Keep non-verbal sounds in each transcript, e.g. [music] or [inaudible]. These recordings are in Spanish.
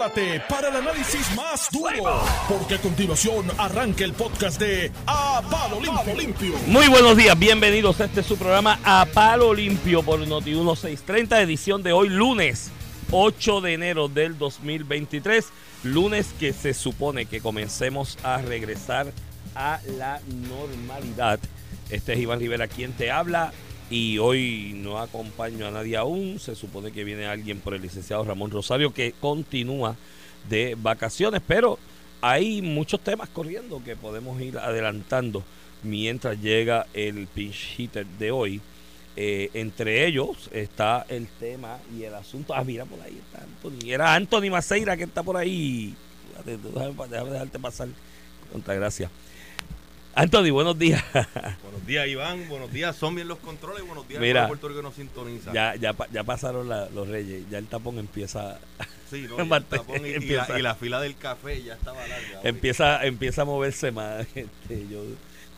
Prepárate para el análisis más duro, porque a continuación arranca el podcast de A Palo Limpio. Muy buenos días, bienvenidos a este su programa A Palo Limpio por Noti 1630, edición de hoy lunes 8 de enero del 2023, lunes que se supone que comencemos a regresar a la normalidad. Este es Iván Rivera quien te habla y hoy no acompaño a nadie aún. Se supone que viene alguien por el licenciado Ramón Rosario que continúa de vacaciones, pero hay muchos temas corriendo que podemos ir adelantando mientras llega el pinch hitter de hoy. Eh, entre ellos está el tema y el asunto. Ah, mira, por ahí está Anthony. Era Anthony Maceira que está por ahí. Déjame, déjame dejarte pasar. Contra gracias. Anthony, buenos días. buenos días, Iván. Buenos días, son bien los controles. Buenos días, Mira, Puerto Rico nos sintoniza. Ya, ya, ya pasaron la, los reyes. Ya el tapón empieza. Sí, no, [laughs] el tapón y, empieza, y, la, y, la, fila del café ya estaba larga. Empieza, empieza a moverse más. [laughs] Este, yo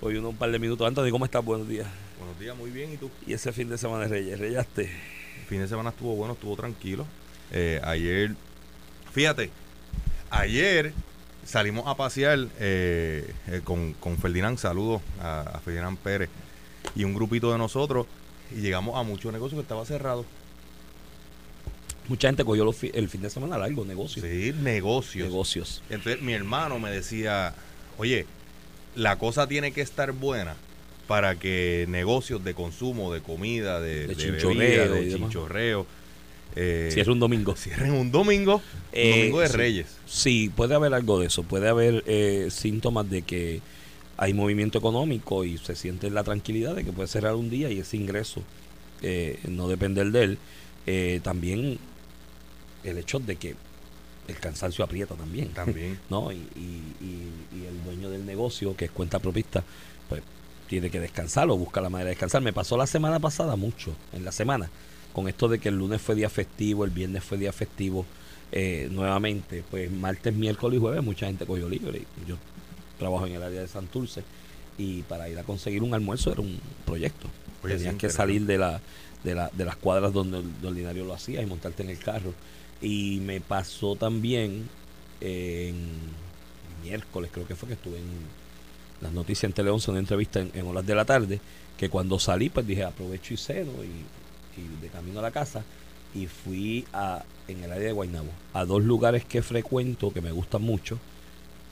hoy uno un par de minutos. Anthony, ¿cómo estás? Buenos días. Buenos días, muy bien. ¿Y tú? ¿Y ese fin de semana de Reyes? ¿Reyaste? El fin de semana estuvo bueno, estuvo tranquilo. Eh, ayer, fíjate, ayer salimos a pasear eh, eh, con, con, Ferdinand, saludos a, a, Ferdinand Pérez y un grupito de nosotros y llegamos a muchos negocios que estaba cerrado. Mucha gente cogió los, el fin de semana largo, negocios. Sí, negocios. Negocios. Entonces mi hermano me decía, oye, la cosa tiene que estar buena para que negocios de consumo, de comida, de, de, de chinchorreo, bebida, de chinchorreo, eh, Cierra un domingo. Cierren un domingo, Eh, domingo de sí. Reyes. Sí, puede haber algo de eso. Puede haber eh, síntomas de que hay movimiento económico y se siente la tranquilidad de que puede cerrar un día y ese ingreso eh, no depender de él. Eh, también el hecho de que el cansancio aprieta también. También. [laughs] ¿no? Y, y- y- y el dueño del negocio, que es cuenta propista, pues tiene que descansar o busca la manera de descansar. Me pasó la semana pasada mucho, en la semana, con esto de que el lunes fue día festivo, el viernes fue día festivo eh, nuevamente, pues martes, miércoles y jueves mucha gente cogió libre. Yo trabajo en el área de Santurce y para ir a conseguir un almuerzo era un proyecto. Oye, Tenías que salir de, la, de, la, de las cuadras donde de ordinario lo hacías y montarte en el carro. Y me pasó también eh, en miércoles, creo que fue que estuve en las noticias en Tele 11, una entrevista en, en horas de la tarde, que cuando salí, pues dije aprovecho y ceno y, y de camino a la casa y fui a en el área de Guaynabo a dos lugares que frecuento que me gustan mucho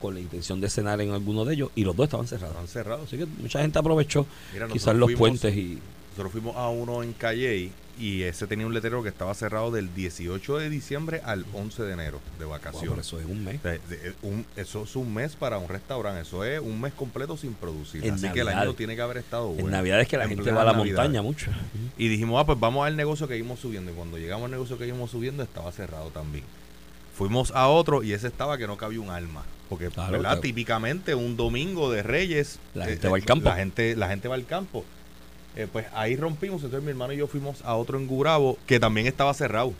con la intención de cenar en alguno de ellos y los dos estaban cerrados. Estaban cerrados. Así que mucha gente aprovechó Mira, quizás los fuimos- puentes y Nosotros fuimos a uno en Calley y ese tenía un letrero que estaba cerrado del 18 de diciembre al 11 de enero de vacaciones. eso es un mes. O sea, un- eso es un mes para un restaurante, eso es un mes completo sin producir. En Así que el Navidad. año tiene que haber estado bueno. En Navidad es que la En gente va a la Navidad. montaña mucho. Y dijimos, ah, pues vamos al negocio que íbamos subiendo. Y cuando llegamos al negocio que íbamos subiendo, estaba cerrado también. Fuimos a otro y ese estaba que no cabía un alma. Porque, Claro, ¿verdad? claro. Típicamente un domingo de Reyes. eh, La gente va al campo. La gente, la gente va al campo. Eh, pues ahí rompimos. Entonces mi hermano y yo fuimos a otro en Gurabo que también estaba cerrado.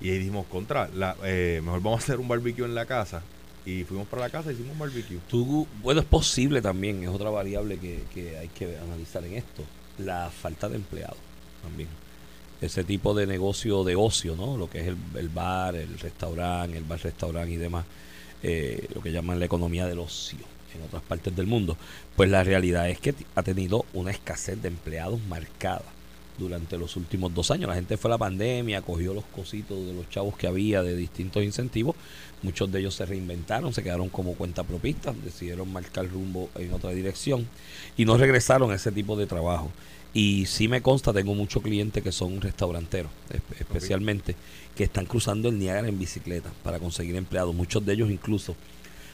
Y ahí dijimos, contra, la, eh, mejor vamos a hacer un barbecue en la casa. Y fuimos para la casa y hicimos un barbecue. Bueno, es posible también, es otra variable que, hay que analizar en esto, la falta de empleados también. Ese tipo de negocio de ocio, ¿no? Lo que es el, el bar, el restaurante, el bar-restaurante y demás, eh, lo que llaman la economía del ocio en otras partes del mundo. Pues la realidad es que ha tenido una escasez de empleados marcada durante los últimos dos años. La gente fue a la pandemia, cogió los cositos de los chavos que había de distintos incentivos. Muchos de ellos se reinventaron, se quedaron como cuenta propistas, decidieron marcar rumbo en otra dirección y no regresaron a ese tipo de trabajo. Y sí me consta, tengo muchos clientes que son restauranteros, espe- especialmente, que están cruzando el Niágara en bicicleta para conseguir empleados. Muchos de ellos incluso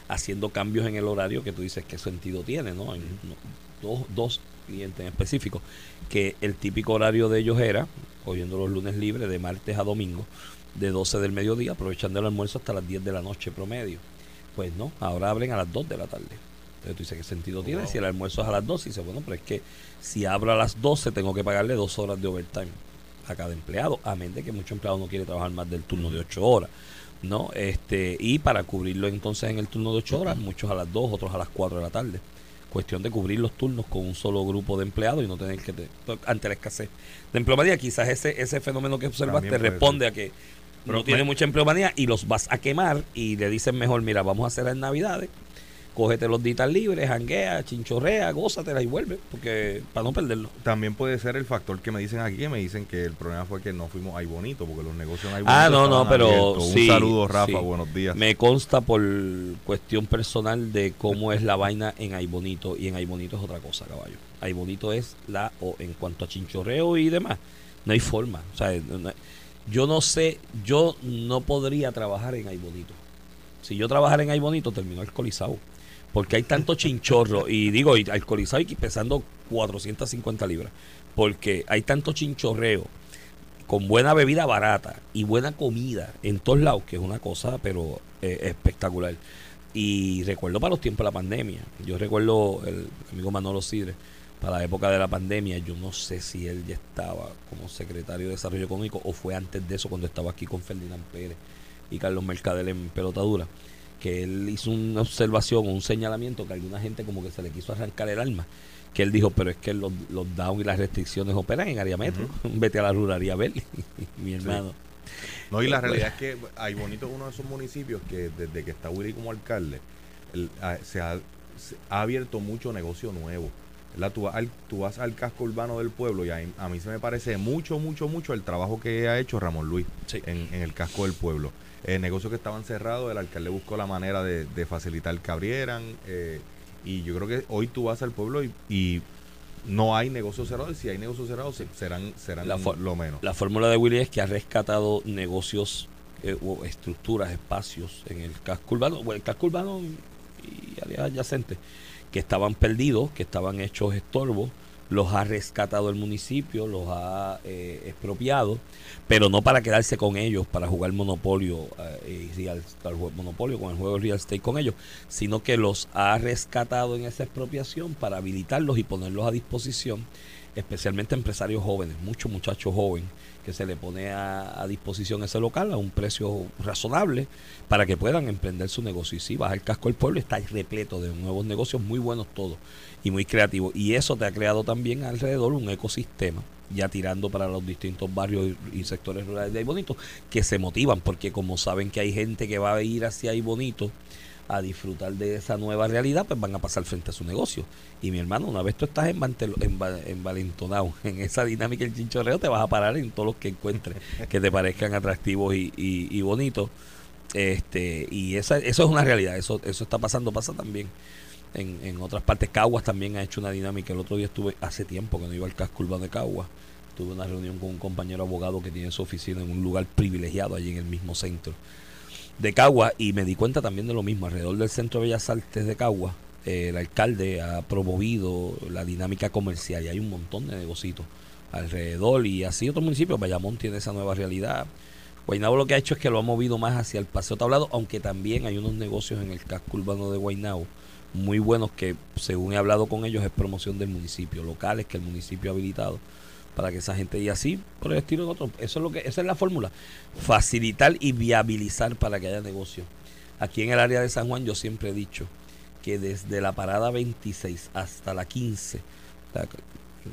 haciendo cambios en el horario que tú dices qué sentido tiene, ¿no? En- no- dos, dos clientes en específico, que el típico horario de ellos era, cogiendo los lunes libres de martes a domingo, de 12 del mediodía, aprovechando el almuerzo hasta las 10 de la noche promedio. Pues no, ahora abren a las 2 de la tarde. Entonces tú dices, ¿qué sentido tiene? Wow. Si el almuerzo es a las 12, dice, bueno, pero es que si abro a las 12 tengo que pagarle dos horas de overtime a cada empleado, a menos de que mucho empleado no quiere trabajar más del turno de 8 horas. ¿No? Este, y para cubrirlo entonces en el turno de 8 horas, muchos a las 2, otros a las 4 de la tarde. Cuestión de cubrir los turnos con un solo grupo de empleados y no tener que, te- ante la escasez de empleomanía, quizás ese, ese fenómeno que observaste También responde a que no tiene mucha empleomanía y los vas a quemar y le dicen mejor, mira, vamos a hacer en Navidades, cógete los ditas libres, janguea, chinchorrea, gózatela y vuelve, porque para no perderlo. También puede ser el factor que me dicen aquí, que me dicen que el problema fue que no fuimos ahí bonito, porque los negocios en ahí Ah, no, no, pero abiertos. sí, Un saludo, Rafa, sí. buenos días. Me consta por cuestión personal de cómo es la vaina en Ay Bonito y en Ay Bonito es otra cosa, caballo. Ay Bonito es la o en cuanto a chinchorreo y demás, no hay forma, o sea, no- yo no sé, yo no podría trabajar en Ay Bonito. Si yo trabajara en Ay Bonito termino alcoholizado, porque hay tanto chinchorro y digo y alcoholizado y pesando 450 libras, porque hay tanto chinchorreo con buena bebida barata y buena comida en todos lados, que es una cosa, pero eh, espectacular. Y recuerdo para los tiempos de la pandemia, yo recuerdo el amigo Manolo Sidre, para la época de la pandemia, yo no sé si él ya estaba como secretario de Desarrollo Económico o fue antes de eso cuando estaba aquí con Ferdinand Pérez y Carlos Mercader en pelotadura, que él hizo una observación o un señalamiento que a alguna gente como que se le quiso arrancar el alma, que él dijo, pero es que los, los down y las restricciones operan en área metro, [laughs] vete a la ruralía a ver, [laughs] mi hermano. No, y la realidad es que hay bonito uno de esos municipios que desde que está Willy como alcalde, el- a- se, ha, se ha abierto mucho negocio nuevo. ¿verdad? Tú, vas al, tú vas al casco urbano del pueblo y a, a mí se me parece mucho, mucho, mucho el trabajo que ha hecho Ramón Luis Sí. en, en el casco del pueblo. Eh, negocios que estaban cerrados, el alcalde buscó la manera de, de facilitar que abrieran. eh, y yo creo que hoy tú vas al pueblo y, y no hay negocios cerrados. Si hay negocios cerrados, se- serán, serán La lo menos. La fórmula de Willy es que ha rescatado negocios eh, o estructuras, espacios en el casco urbano, bueno, el casco urbano y áreas adyacentes que estaban perdidos, que estaban hechos estorbos, los ha rescatado el municipio, los ha eh, expropiado, pero no para quedarse con ellos, para jugar monopolio, eh, monopolio con el juego real estate con ellos, sino que los ha rescatado en esa expropiación para habilitarlos y ponerlos a disposición, especialmente empresarios jóvenes, muchos muchachos jóvenes que se le pone a, disposición ese local a un precio razonable para que puedan emprender su negocio. Y sí, vas al casco del pueblo, está repleto de nuevos negocios muy buenos todos y muy creativos. Y eso te ha creado también alrededor un ecosistema, ya tirando para los distintos barrios y, sectores rurales de ahí bonito, que se motivan, porque como saben que hay gente que va a ir hacia ahí bonito a disfrutar de esa nueva realidad, pues van a pasar frente a su negocio. Y mi hermano, una vez tú estás enva- envalentonado [laughs] en esa dinámica del chinchorreo, te vas a parar en todos los que encuentres que te parezcan atractivos y, y, y bonitos. Este, y esa, eso es una realidad, eso, eso está pasando, pasa también en, en otras partes. Caguas también ha hecho una dinámica. El otro día estuve, hace tiempo que no iba al casco de Caguas, tuve una reunión con un compañero abogado que tiene su oficina en un lugar privilegiado allí en el mismo centro de Cagua y me di cuenta también de lo mismo. Alrededor del Centro de Bellas Artes de Cagua, eh, el alcalde ha promovido la dinámica comercial y hay un montón de negocios alrededor y así otros municipios. Bayamón tiene esa nueva realidad. Guaynabo lo que ha hecho es que lo ha movido más hacia el paseo tablado, aunque también hay unos negocios en el casco urbano de Guaynabo muy buenos que, según he hablado con ellos, es promoción del municipio, locales que el municipio ha habilitado para que esa gente y así por el estilo de otro. Eso es lo que esa es la fórmula, facilitar y viabilizar para que haya negocio. Aquí en el área de San Juan yo siempre he dicho que desde la parada 26 hasta la 15, la-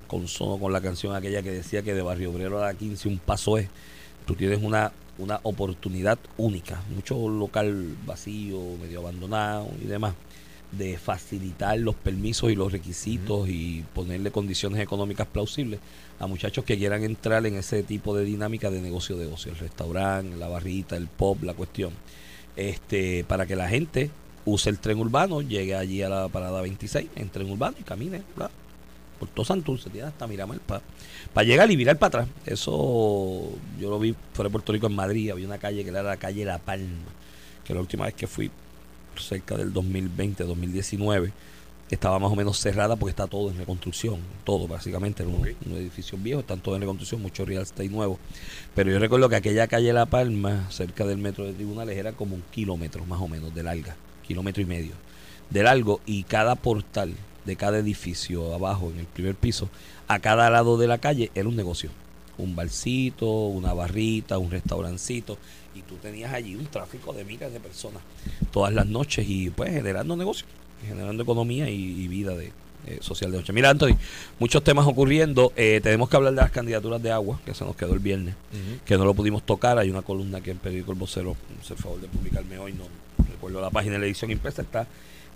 consono con la canción aquella que decía que de Barrio Obrero a la 15 un paso es, tú tienes una una oportunidad única, mucho local vacío, medio abandonado y demás de facilitar los permisos y los requisitos y ponerle condiciones económicas plausibles a muchachos que quieran entrar en ese tipo de dinámica de negocio de ocio, el restaurante, la barrita, el pop, la cuestión. Este, para que la gente use el tren urbano, llegue allí a la parada 26 en tren urbano y camine por todo Santurce, tiene hasta Miramar para llegar y virar para atrás. Eso yo lo vi fuera de Puerto Rico en Madrid, había una calle que era la calle La Palma, que la última vez que fui cerca del 2020, 2019, estaba más o menos cerrada porque está todo en reconstrucción, todo básicamente, era un, edificio viejo, están todos en reconstrucción, mucho real estate nuevo. Pero yo recuerdo que aquella calle La Palma, cerca del metro de tribunales, era como un kilómetro más o menos de larga, kilómetro y medio de largo, y cada portal de cada edificio abajo en el primer piso, a cada lado de la calle era un negocio. Un barcito, una barrita, un restaurancito, y tú tenías allí un tráfico de miles de personas todas las noches y pues generando negocios, generando economía y, y vida de, eh, social de noche. Mira, Anthony, muchos temas ocurriendo. Eh, tenemos que hablar de las candidaturas de agua, que se nos quedó el viernes, que no lo pudimos tocar. Hay una columna que el periódico El Vocero, se favor de publicarme hoy, no recuerdo la página de la edición impresa, está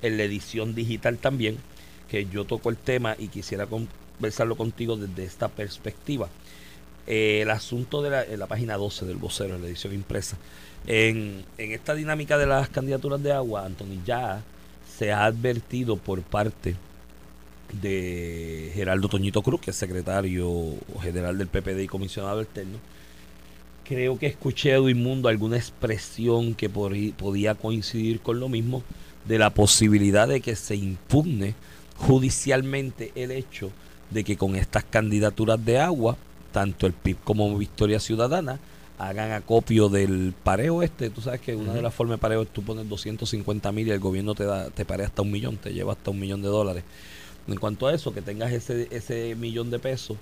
en la edición digital también, que yo toco el tema y quisiera conversarlo contigo desde esta perspectiva. Eh, el asunto de la, la, página 12 del vocero, en la edición impresa. En, en, esta dinámica de las candidaturas de agua, Anthony, ya se ha advertido por parte de Geraldo Toñito Cruz, que es secretario general del PPD y comisionado externo. Creo que escuché a Mundo alguna expresión que por, podía coincidir con lo mismo de la posibilidad de que se impugne judicialmente el hecho de que con estas candidaturas de agua tanto el PIB como Victoria Ciudadana hagan acopio del pareo este. Tú sabes que una de las formas de pareo es tú pones 250 mil y el gobierno te da te parea hasta un millón, te lleva hasta un millón de dólares. En cuanto a eso, que tengas ese, ese millón de pesos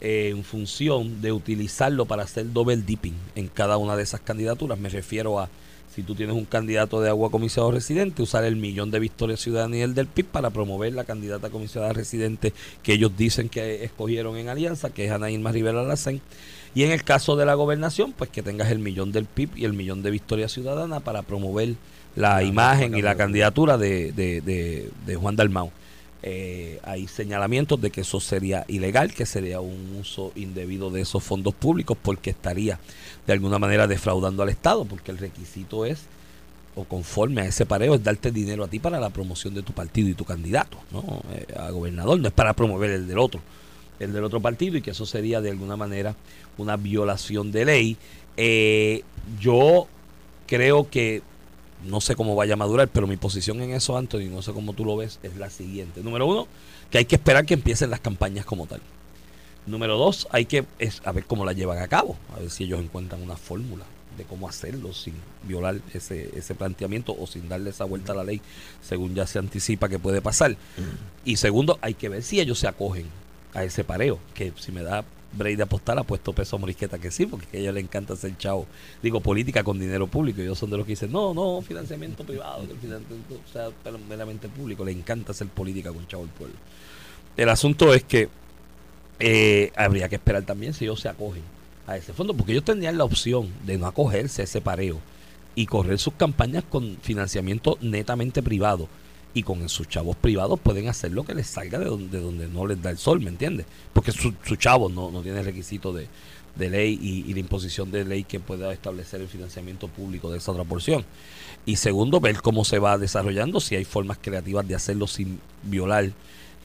eh, en función de utilizarlo para hacer double dipping en cada una de esas candidaturas. Me refiero a si tú tienes un candidato de agua comisionado residente, usar el millón de Victoria Ciudadana y el del PIB para promover la candidata comisionada residente que ellos dicen que escogieron en alianza, que es Ana Irma Rivera Lacén. Y en el caso de la gobernación, pues que tengas el millón del PIB y el millón de Victoria Ciudadana para promover la, imagen y la candidatura de, de, de Juan Dalmau. Eh, hay señalamientos de que eso sería ilegal, que sería un uso indebido de esos fondos públicos porque estaría de alguna manera defraudando al Estado, porque el requisito es, o conforme a ese pareo, es darte dinero a ti para la promoción de tu partido y tu candidato, ¿no? Eh, a gobernador, no es para promover el del otro, el del otro partido y que eso sería de alguna manera una violación de ley. Eh, yo creo que no sé cómo vaya a madurar, pero mi posición en eso, Anthony, no sé cómo tú lo ves, es la siguiente. Número uno, que hay que esperar que empiecen las campañas como tal. Número dos, hay que es, a ver cómo la llevan a cabo, a ver si ellos encuentran una fórmula de cómo hacerlo sin violar ese, ese planteamiento o sin darle esa vuelta a la ley, según ya se anticipa que puede pasar. Y segundo, hay que ver si ellos se acogen a ese pareo, que si me da Bray de apostar ha puesto peso a Morisqueta que sí, porque a ella le encanta hacer chavo. Digo, política con dinero público. Ellos son de los que dicen, no, no, financiamiento privado, que el financiamiento sea meramente público. Le encanta hacer política con chavo el pueblo. El asunto es que eh, habría que esperar también si ellos se acogen a ese fondo, porque ellos tendrían la opción de no acogerse a ese pareo y correr sus campañas con financiamiento netamente privado y con sus chavos privados pueden hacer lo que les salga de donde, donde no les da el sol, ¿me entiendes? Porque su, su chavo no, no tiene requisito de, ley y, la imposición de ley que pueda establecer el financiamiento público de esa otra porción. Y segundo, ver cómo se va desarrollando, si hay formas creativas de hacerlo sin violar eh,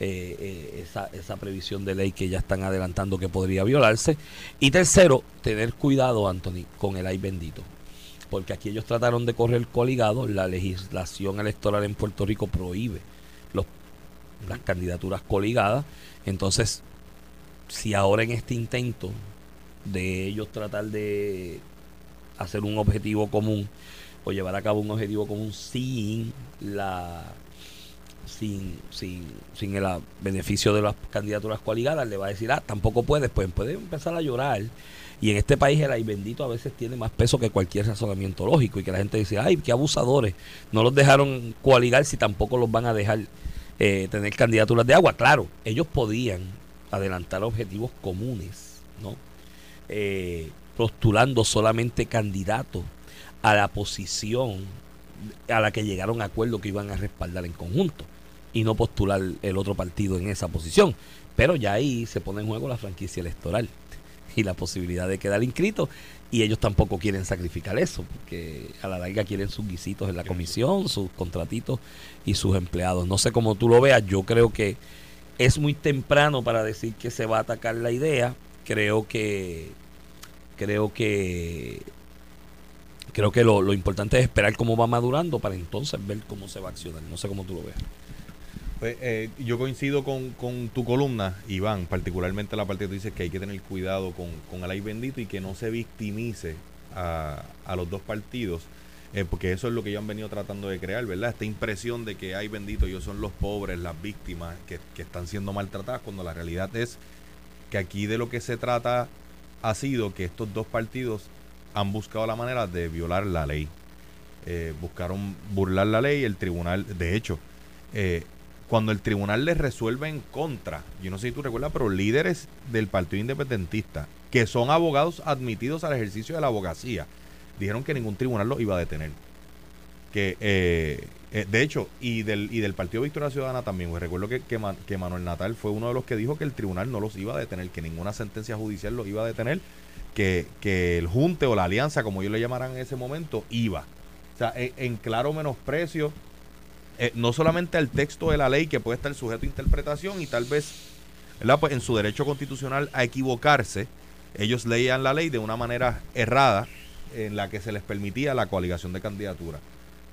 eh, esa, esa previsión de ley que ya están adelantando que podría violarse. Y tercero, tener cuidado, Anthony, con el ay bendito porque aquí ellos trataron de correr coligado, la legislación electoral en Puerto Rico prohíbe las candidaturas coligadas, entonces si ahora en este intento de ellos tratar de hacer un objetivo común o llevar a cabo un objetivo común sin la sin, sin, sin el beneficio de las candidaturas coligadas, le va a decir, ah, tampoco puedes, pues puede empezar a llorar y en este país el ay bendito a veces tiene más peso que cualquier razonamiento lógico. Y que la gente dice, ay, qué abusadores. No los dejaron coaligar si tampoco los van a dejar eh, tener candidaturas de agua. Claro, ellos podían adelantar objetivos comunes, ¿no? Eh, postulando solamente candidatos a la posición a la que llegaron a acuerdo que iban a respaldar en conjunto y no postular el otro partido en esa posición. Pero ya ahí se pone en juego la franquicia electoral y la posibilidad de quedar inscrito y ellos tampoco quieren sacrificar eso porque a la larga quieren sus guisitos en la comisión, sus contratitos y sus empleados. No sé cómo tú lo veas, yo creo que es muy temprano para decir que se va a atacar la idea. Creo que creo que creo que lo, lo importante es esperar cómo va madurando para entonces ver cómo se va a accionar. No sé cómo tú lo veas. Eh, yo coincido con, con, tu columna, Iván, particularmente la parte que tú dices que hay que tener cuidado con, con el ay bendito y que no se victimice a, los dos partidos, eh, porque eso es lo que ellos han venido tratando de crear, ¿verdad? Esta impresión de que, ay bendito, ellos son los pobres, las víctimas que, que están siendo maltratadas, cuando la realidad es que aquí de lo que se trata ha sido que estos dos partidos han buscado la manera de violar la ley. Eh, buscaron burlar la ley, el tribunal, de hecho, eh, cuando el tribunal les resuelve en contra, yo no sé si tú recuerdas, pero líderes del Partido Independentista, que son abogados admitidos al ejercicio de la abogacía, dijeron que ningún tribunal los iba a detener. Que, eh, eh, de hecho, y del, y del Partido Victoria Ciudadana también, pues recuerdo que, que, que Manuel Natal fue uno de los que dijo que el tribunal no los iba a detener, que ninguna sentencia judicial los iba a detener, que, que el junte o la alianza, como ellos le llamarán en ese momento, iba. O sea, en, en claro menosprecio eh, no solamente al texto de la ley que puede estar sujeto a interpretación y tal vez. Pues en su derecho constitucional a equivocarse, ellos leían la ley de una manera errada en la que se les permitía la coaligación de candidatura.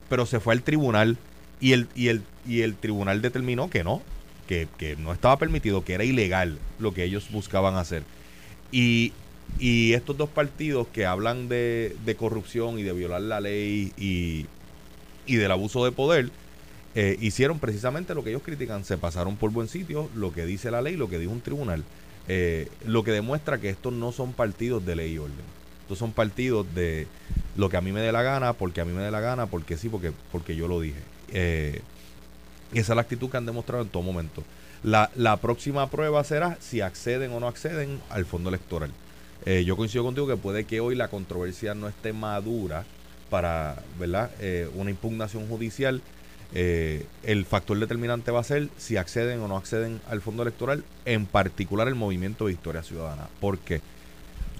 Pero se fue al tribunal y el, y el, y el tribunal determinó que no, que, que no estaba permitido, que era ilegal lo que ellos buscaban hacer. Y, y estos dos partidos que hablan de, de corrupción y de violar la ley y, y del abuso de poder, eh, hicieron precisamente lo que ellos critican, se pasaron por buen sitio lo que dice la ley, lo que dijo un tribunal, eh, lo que demuestra que estos no son partidos de ley y orden, estos son partidos de lo que a mí me dé la gana, porque a mí me dé la gana, porque sí, porque, porque yo lo dije. Eh, esa es la actitud que han demostrado en todo momento. La, la próxima prueba será si acceden o no acceden al fondo electoral. yo coincido contigo que puede que hoy la controversia no esté madura para ¿verdad? una impugnación judicial eh, el factor determinante va a ser si acceden o no acceden al fondo electoral, en particular el movimiento Victoria Ciudadana. ¿Por qué?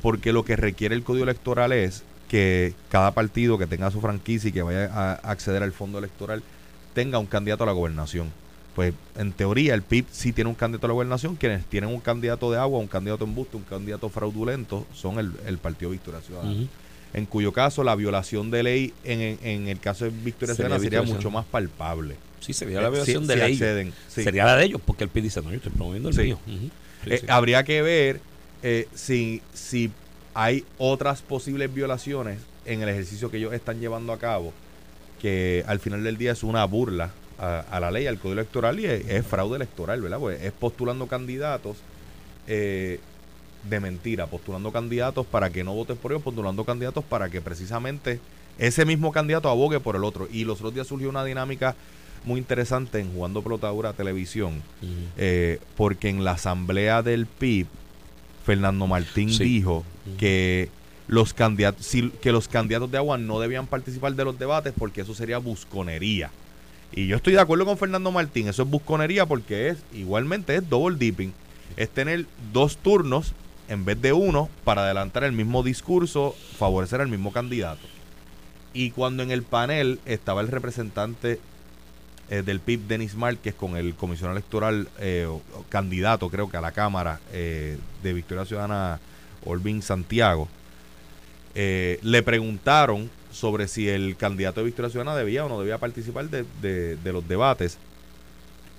Porque lo que requiere el código electoral es que cada partido que tenga su franquicia y que vaya a acceder al fondo electoral tenga un candidato a la gobernación. Pues en teoría el PIB sí tiene un candidato a la gobernación, quienes tienen un candidato de agua, un candidato en busto, un candidato fraudulento, son el, Partido Victoria Ciudadana en cuyo caso la violación de ley en, en, el caso de Victoria sería, sería mucho más palpable. Sí, sería la eh, violación de ley. Sería la de ellos, porque el PIB dice, no, yo estoy promoviendo el mío. Eh, habría que ver eh, si, si hay otras posibles violaciones en el ejercicio que ellos están llevando a cabo, que al final del día es una burla a, la ley, al código electoral y es, fraude electoral, ¿verdad? Pues es postulando candidatos eh, de mentira, postulando candidatos para que no voten por ellos, postulando candidatos para que precisamente ese mismo candidato abogue por el otro. Y los otros días surgió una dinámica muy interesante en Jugando Pelotadura Televisión, eh, porque en la asamblea del PIB, Fernando Martín dijo que los candidatos que los candidatos de agua no debían participar de los debates porque eso sería busconería. Y yo estoy de acuerdo con Fernando Martín, eso es busconería porque es igualmente es double dipping, es tener dos turnos en vez de uno para adelantar el mismo discurso, favorecer al mismo candidato. Y cuando en el panel estaba el representante eh, del PIB, Denis Márquez, con el comisionado electoral, eh, candidato creo que a la Cámara eh, de Victoria Ciudadana, Olvin Santiago, le preguntaron sobre si el candidato de Victoria Ciudadana debía o no debía participar de, los debates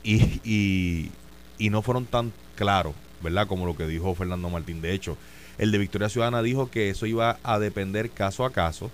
y, y no fueron tan claros ¿verdad? Como lo que dijo Fernando Martín. De hecho, el de Victoria Ciudadana dijo que eso iba a depender caso a caso,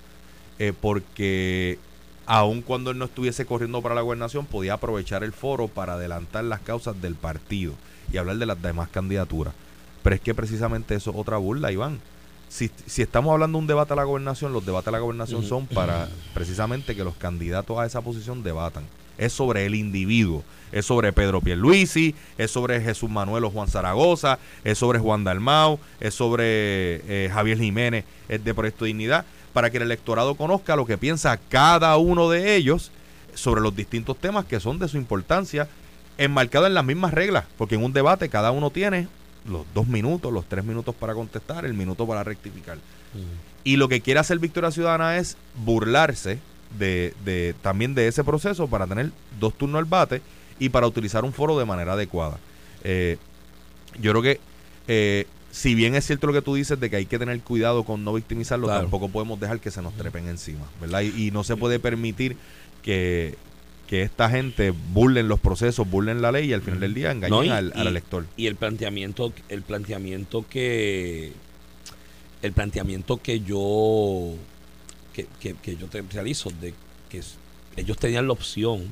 eh, porque aun cuando él no estuviese corriendo para la gobernación, podía aprovechar el foro para adelantar las causas del partido y hablar de las demás candidaturas. Pero es que precisamente eso es otra burla, Iván. Si, si estamos hablando de un debate a la gobernación, los debates a la gobernación son para [clears throat] precisamente que los candidatos a esa posición debatan. Es sobre el individuo es sobre Pedro Pierluisi, es sobre Jesús Manuel o Juan Zaragoza, es sobre Juan Dalmau, es sobre eh, Javier Jiménez, es de Proyecto Dignidad, para que el electorado conozca lo que piensa cada uno de ellos sobre los distintos temas que son de su importancia, enmarcado en las mismas reglas, porque en un debate cada uno tiene los dos minutos, los tres minutos para contestar, el minuto para rectificar. Y lo que quiere hacer Victoria Ciudadana es burlarse de, de, también de ese proceso para tener dos turnos al bate y para utilizar un foro de manera adecuada. Eh, yo creo que eh, si bien es cierto lo que tú dices de que hay que tener cuidado con no victimizarlo, tampoco podemos dejar que se nos trepen encima, ¿verdad? Y, no se puede permitir que, esta gente burlen los procesos, burlen la ley y al final del día engañen al, elector. Y el planteamiento, el planteamiento que el planteamiento que yo que, que yo te realizo de que ellos tenían la opción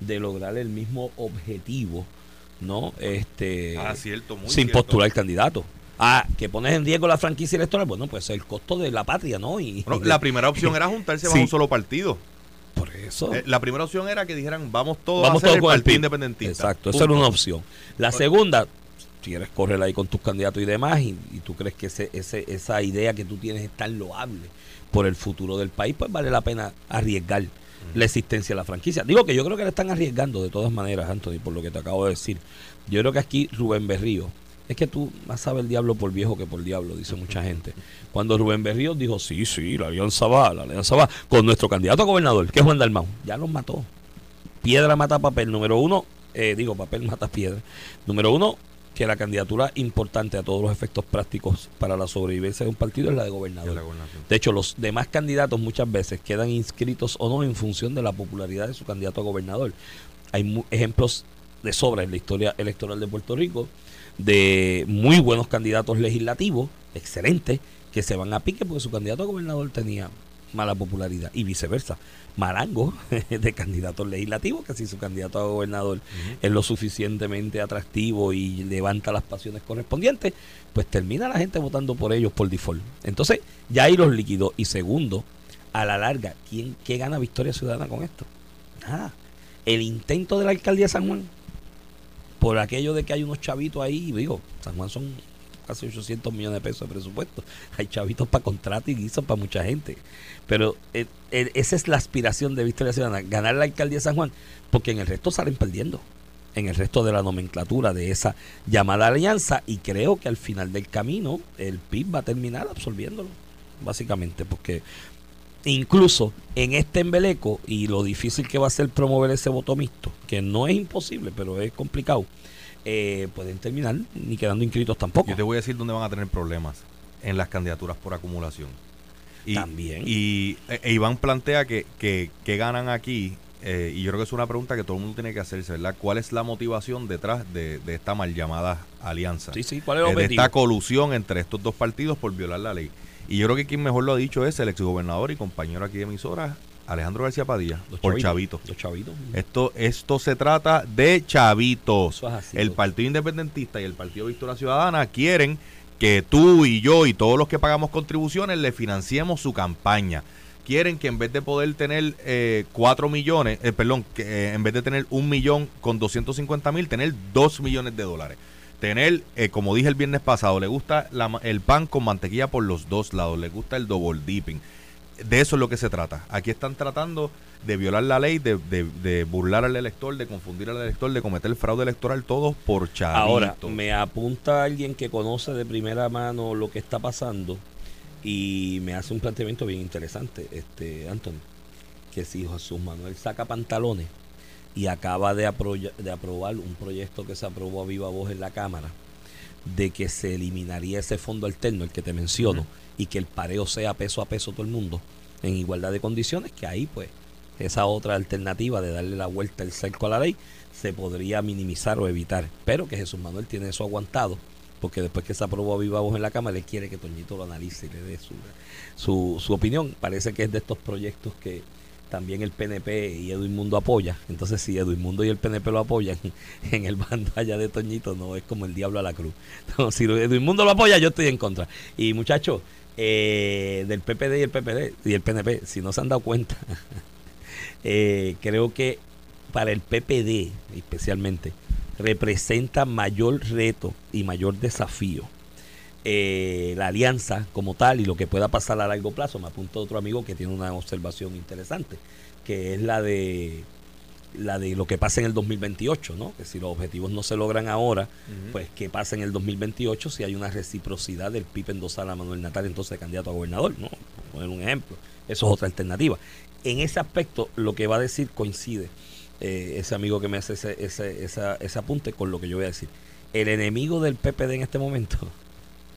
de lograr el mismo objetivo, ¿no? Este, ah, cierto, sin postular candidato. Ah, que pones en riesgo la franquicia electoral, bueno, pues el costo de la patria, ¿no? Y, la primera opción era [laughs] juntarse bajo un solo partido. Por eso. Eh, la primera opción era que dijeran, vamos todos Vamos a hacer todos el con el partido independentista. Exacto, Punto. era una opción. La segunda, quieres correr ahí con tus candidatos y demás, y, y tú crees que ese, ese, esa idea que tú tienes es tan loable por el futuro del país, pues vale la pena arriesgar la existencia de la franquicia. Digo que yo creo que le están arriesgando de todas maneras, Anthony, por lo que te acabo de decir. Yo creo que aquí Rubén Berrío, es que tú más sabes el diablo por viejo que por diablo, dice mucha gente. Cuando Rubén Berrío dijo, sí, sí, la alianza va, la alianza va, con nuestro candidato a gobernador, que es Juan Dalmau, ya los mató. Piedra mata papel. Número uno, eh, digo, papel mata piedra. Número uno, que la candidatura importante a todos los efectos prácticos para la sobrevivencia de un partido es la de gobernador. la. De hecho, los demás candidatos muchas veces quedan inscritos o no en función de la popularidad de su candidato a gobernador. Hay ejemplos de sobra en la historia electoral de Puerto Rico de muy buenos candidatos legislativos, excelentes, que se van a pique porque su candidato a gobernador tenía mala popularidad y viceversa. Marango [laughs] de candidatos legislativos, que si su candidato a gobernador es lo suficientemente atractivo y levanta las pasiones correspondientes, pues termina la gente votando por ellos por default. Entonces, ya ahí los liquidó. Y segundo, a la larga, ¿quién qué gana Victoria Ciudadana con esto? Nada. El intento de la alcaldía de San Juan, por aquello de que hay unos chavitos ahí, digo, San Juan son casi 800 millones de pesos de presupuesto. [laughs] Hay chavitos para contrato y guisos para mucha gente. Pero eh, eh, esa es la aspiración de Victoria Ciudadana, ganar la alcaldía de San Juan, porque en el resto salen perdiendo. En el resto de la nomenclatura de esa llamada alianza, y creo que al final del camino el PIB va a terminar absorbiéndolo, básicamente, porque incluso en este embeleco y lo difícil que va a ser promover ese voto mixto, que no es imposible, pero es complicado, eh, pueden terminar ni quedando inscritos tampoco. Yo te voy a decir dónde van a tener problemas. En las candidaturas por acumulación. Y, También. Y e- e Iván plantea que, que, que ganan aquí. eh, y yo creo que es una pregunta que todo el mundo tiene que hacerse, ¿verdad? ¿Cuál es la motivación detrás de, de esta mal llamada alianza? Sí, sí, ¿cuál es el Eh, de objetivo? esta colusión entre estos dos partidos por violar la ley. Y yo creo que quien mejor lo ha dicho es el exgobernador y compañero aquí de emisora, Alejandro García Padilla, Los por chavitos, chavitos. Los chavitos. Esto, esto se trata de chavitos. Eso es así, el. Partido Independentista y el Partido Victoria Ciudadana quieren que tú y yo y todos los que pagamos contribuciones le financiemos su campaña. Quieren que en vez de poder tener eh, 4 millones, eh, perdón, que eh, en vez de tener un millón con 250 mil, tener 2 millones de dólares. Tener, eh, como dije el viernes pasado, le gusta el pan con mantequilla por los dos lados, le gusta el double dipping. De eso es lo que se trata. Aquí están tratando de violar la ley, de, de- de burlar al elector, de confundir al elector, de cometer fraude electoral, todo por chavitos. Ahora, me apunta alguien que conoce de primera mano lo que está pasando y me hace un planteamiento bien interesante, este Anthony, que si Jesús Manuel saca pantalones y acaba de aprobar un proyecto que se aprobó a viva voz en la Cámara, de que se eliminaría ese fondo alterno, el que te menciono, y que el pareo sea peso a peso todo el mundo, en igualdad de condiciones, que ahí pues esa otra alternativa de darle la vuelta el cerco a la ley se podría minimizar o evitar. Pero que Jesús Manuel tiene eso aguantado, porque después que se aprobó a viva voz en la Cámara, le quiere que Toñito lo analice y le dé su, su, su opinión. Parece que es de estos proyectos que también el PNP y Edwin Mundo apoya. Entonces, si Edwin Mundo y el PNP lo apoyan, [laughs] en el bando allá de Toñito no es como el diablo a la cruz. [laughs] No, si Edwin Mundo lo apoya, yo estoy en contra. Y muchachos, eh, del PPD y el PPD y el PNP, si no se han dado cuenta, [laughs] eh, creo que para el PPD especialmente representa mayor reto y mayor desafío eh, la alianza como tal y lo que pueda pasar a largo plazo. Me apunta otro amigo que tiene una observación interesante, que es la de la de lo que pasa en el 2028, ¿no? Que si los objetivos no se logran ahora, pues qué pasa en el 2028 si hay una reciprocidad del PIB endosar a Manuel Natal entonces candidato a gobernador, ¿no? Por poner un ejemplo. Eso es otra alternativa. En ese aspecto, lo que va a decir coincide eh, ese amigo que me hace ese, ese, esa- ese apunte con lo que yo voy a decir. El enemigo del PPD en este momento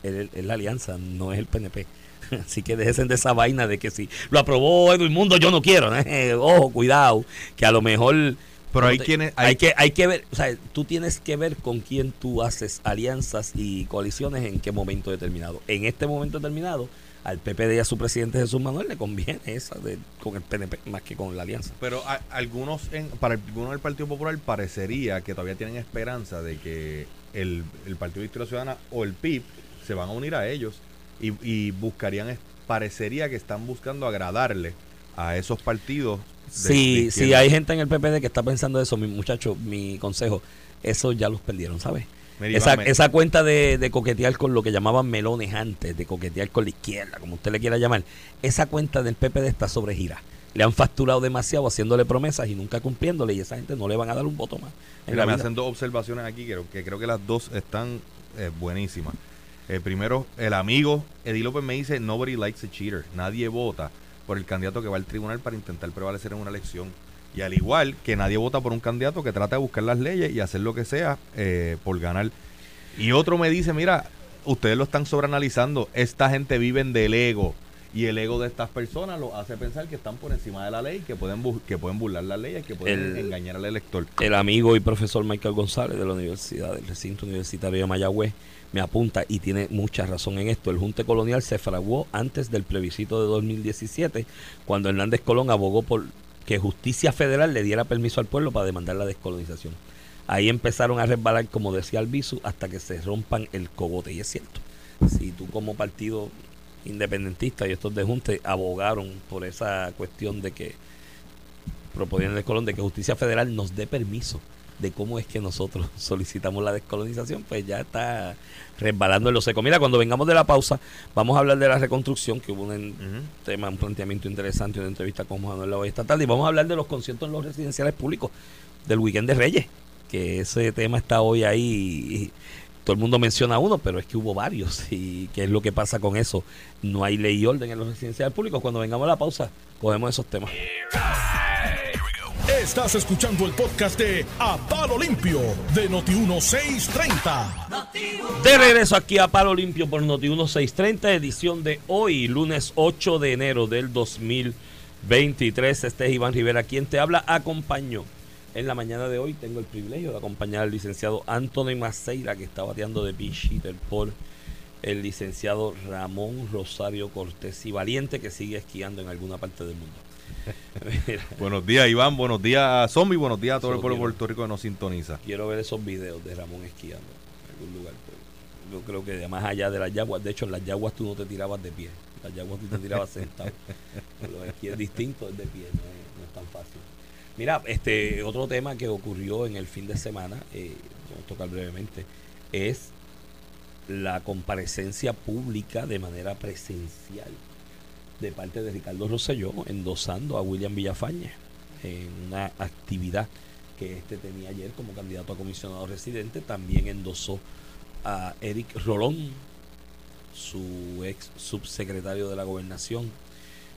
es, es la alianza, no es el PNP. [laughs] Así que déjense de esa vaina de que si lo aprobó Edwin Mundo, yo no quiero. ¿eh? [laughs] Ojo, cuidado, que a lo mejor Pero hay te- quienes- hay, hay- que hay que ver, o sea, tú tienes que ver con quién tú haces alianzas y coaliciones en qué momento determinado. En este momento determinado, al PPD y a su presidente Jesús Manuel le conviene esa de, con el PNP más que con la alianza. Pero a- algunos, en, para algunos del Partido Popular parecería que todavía tienen esperanza de que el, el Partido Victoria Ciudadana o el PIB se van a unir a ellos y, y buscarían, parecería que están buscando agradarle a esos partidos de si izquierda. hay gente en el PPD que está pensando eso, mi muchacho, mi consejo, eso ya los perdieron, ¿sabes? Esa, cuenta de, de coquetear con lo que llamaban melones antes, de coquetear con la izquierda, como usted le quiera llamar, esa cuenta del PPD está sobre gira. Le han facturado demasiado haciéndole promesas y nunca cumpliéndole y esa gente no le van a dar un voto más. Mira, me vida. hacen dos observaciones aquí que, que creo que las dos están eh, buenísimas. Eh, primero, el amigo Eddie López me dice, nobody likes a cheater. Nadie vota por el candidato que va al tribunal para intentar prevalecer en una elección. Y al igual que nadie vota por un candidato que trata de buscar las leyes y hacer lo que sea eh, por ganar. Y otro me dice, mira, ustedes lo están sobreanalizando. Esta gente vive del ego. Y el ego de estas personas lo hace pensar que están por encima de la ley, que pueden, bu- que pueden burlar las leyes, que pueden El- engañar al elector. el amigo y profesor Michael González de la Universidad, del recinto universitario de Mayagüez, me apunta y tiene mucha razón en esto. El Junte Colonial se fraguó antes del plebiscito de 2017, cuando Hernández Colón abogó por que Justicia Federal le diera permiso al pueblo para demandar la descolonización. Ahí empezaron a resbalar, como decía Albizu, hasta que se rompan el cogote. Y es cierto, si tú como partido independentista y estos de Junte abogaron por esa cuestión de que proponían el Colón de que Justicia Federal nos dé permiso de cómo es que nosotros [laughs] solicitamos la descolonización, pues ya está resbalando en lo seco. Mira, cuando vengamos de la pausa, vamos a hablar de la reconstrucción, que hubo un tema, un planteamiento interesante, una entrevista con Juan Manuel Lavoe esta tarde, y vamos a hablar de los conciertos en los residenciales públicos del weekend de Reyes, que ese tema está hoy ahí. y todo el mundo menciona uno, pero es que hubo varios. [laughs] ¿Y qué es lo que pasa con eso? No hay ley y orden en los residenciales públicos. Cuando vengamos a la pausa, cogemos esos temas. Estás escuchando el podcast de A Palo Limpio de Noti1630. De regreso aquí a Palo Limpio por Noti 1630, edición de hoy, lunes 8 de enero del 2023. Este es Iván Rivera, quien te habla. Acompañó en la mañana de hoy. Tengo el privilegio de acompañar al licenciado Anthony Maceira, que está bateando de pinch hitter por el licenciado Ramón Rosario Cortés y Valiente, que sigue esquiando en alguna parte del mundo. Buenos días, Iván. Buenos días, Zombie. Buenos días a todo Solo el pueblo de Puerto Rico que nos sintoniza. quiero ver esos videos de Ramón esquiando en algún lugar. pues. Yo creo que más allá de las yaguas, de hecho en las yaguas tú no te tirabas de pie, las yaguas tú te tirabas sentado. [laughs] Los esquí es distinto es de pie, no es, no es tan fácil. Mira, este otro tema que ocurrió en el fin de semana, eh, vamos a tocar brevemente, es la comparecencia pública de manera presencial de parte de Ricardo Rosselló endosando a William Villafañe en una actividad que este tenía ayer como candidato a comisionado residente, también endosó a Eric Rolón, su ex subsecretario de la gobernación,